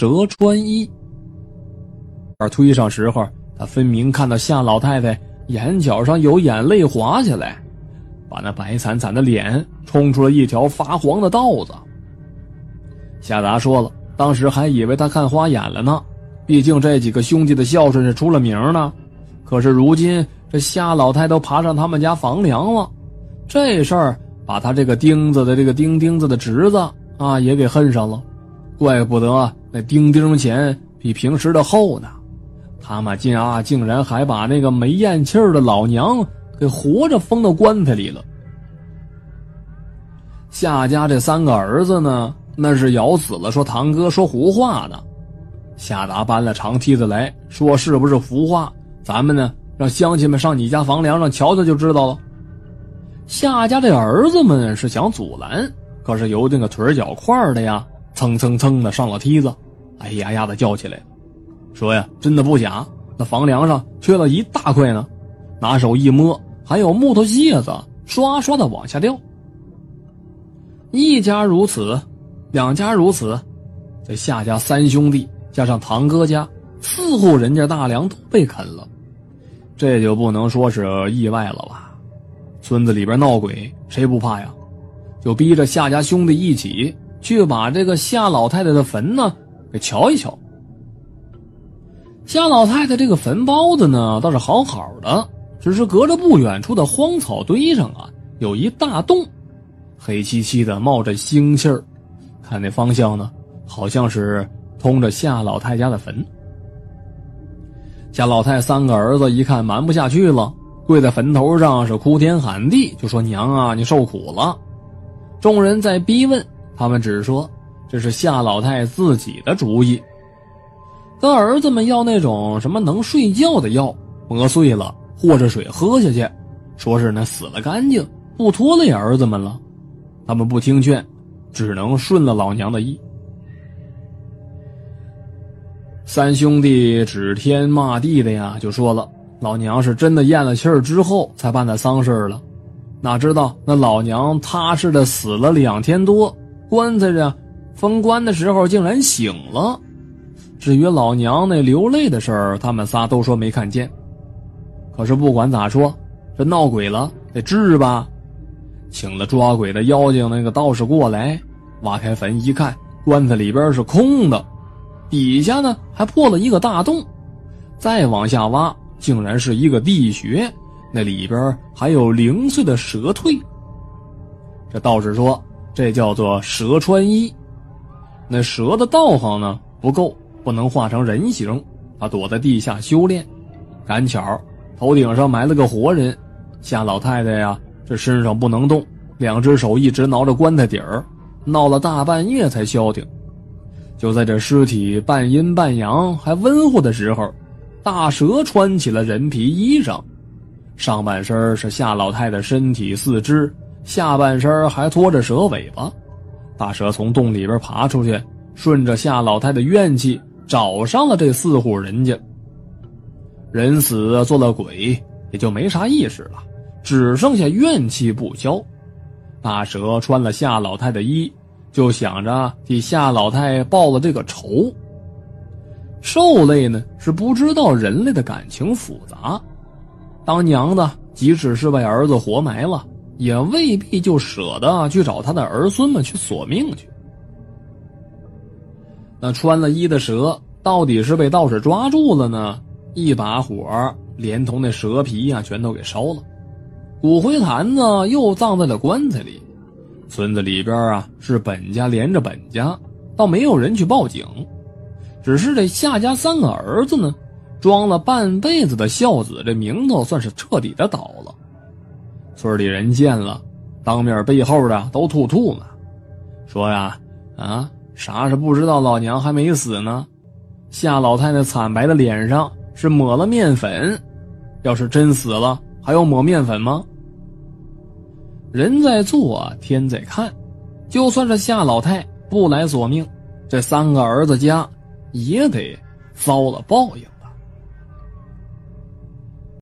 蛇穿衣。而推上时候，他分明看到夏老太太眼角上有眼泪滑下来，把那白惨惨的脸冲出了一条发黄的道子。夏达说了，当时还以为他看花眼了呢，毕竟这几个兄弟的孝顺是出了名呢。可是如今这夏老太都爬上他们家房梁了，这事儿把他这个钉子的这个钉钉子的侄子啊也给恨上了，怪不得那钉钉钱比平时的厚呢。他们竟啊竟然还把那个没咽气儿的老娘给活着封到棺材里了。夏家这三个儿子呢？那是咬死了说堂哥说胡话呢，夏达搬了长梯子来说是不是胡话？咱们呢让乡亲们上你家房梁上瞧瞧就知道了。夏家这儿子们是想阻拦，可是有那个腿脚快的呀，蹭蹭蹭的上了梯子，哎呀呀的叫起来，说呀真的不假，那房梁上缺了一大块呢，拿手一摸还有木头屑子刷刷的往下掉。一家如此。两家如此，这夏家三兄弟加上堂哥家四户人家大梁都被啃了，这就不能说是意外了吧？村子里边闹鬼，谁不怕呀？就逼着夏家兄弟一起去把这个夏老太太的坟呢给瞧一瞧。夏老太太这个坟包子呢倒是好好的，只是隔着不远处的荒草堆上啊有一大洞，黑漆漆的冒着腥气儿。看那方向呢，好像是通着夏老太家的坟。夏老太三个儿子一看瞒不下去了，跪在坟头上是哭天喊地，就说：“娘啊，你受苦了。”众人在逼问，他们只说这是夏老太自己的主意，跟儿子们要那种什么能睡觉的药，磨碎了和着水喝下去，说是那死了干净，不拖累儿子们了。他们不听劝。只能顺了老娘的意。三兄弟指天骂地的呀，就说了：“老娘是真的咽了气儿之后才办的丧事了，哪知道那老娘踏实的死了两天多，棺材上封棺的时候竟然醒了。至于老娘那流泪的事儿，他们仨都说没看见。可是不管咋说，这闹鬼了得治吧。”请了抓鬼的妖精那个道士过来，挖开坟一看，棺材里边是空的，底下呢还破了一个大洞，再往下挖，竟然是一个地穴，那里边还有零碎的蛇蜕。这道士说，这叫做蛇穿衣。那蛇的道行呢不够，不能化成人形，他躲在地下修炼。赶巧头顶上埋了个活人，夏老太太呀。这身上不能动，两只手一直挠着棺材底儿，闹了大半夜才消停。就在这尸体半阴半阳还温乎的时候，大蛇穿起了人皮衣裳，上半身是夏老太的身体四肢，下半身还拖着蛇尾巴。大蛇从洞里边爬出去，顺着夏老太的怨气找上了这四户人家。人死做了鬼，也就没啥意识了。只剩下怨气不消，大蛇穿了夏老太的衣，就想着替夏老太报了这个仇。兽类呢是不知道人类的感情复杂，当娘的即使是被儿子活埋了，也未必就舍得去找他的儿孙们去索命去。那穿了衣的蛇到底是被道士抓住了呢，一把火连同那蛇皮呀全都给烧了。骨灰坛子又葬在了棺材里，村子里边啊是本家连着本家，倒没有人去报警，只是这夏家三个儿子呢，装了半辈子的孝子，这名头算是彻底的倒了。村里人见了，当面背后的都吐吐沫，说呀啊啥是不知道老娘还没死呢？夏老太太惨白的脸上是抹了面粉，要是真死了，还用抹面粉吗？人在做，天在看，就算是夏老太不来索命，这三个儿子家也得遭了报应。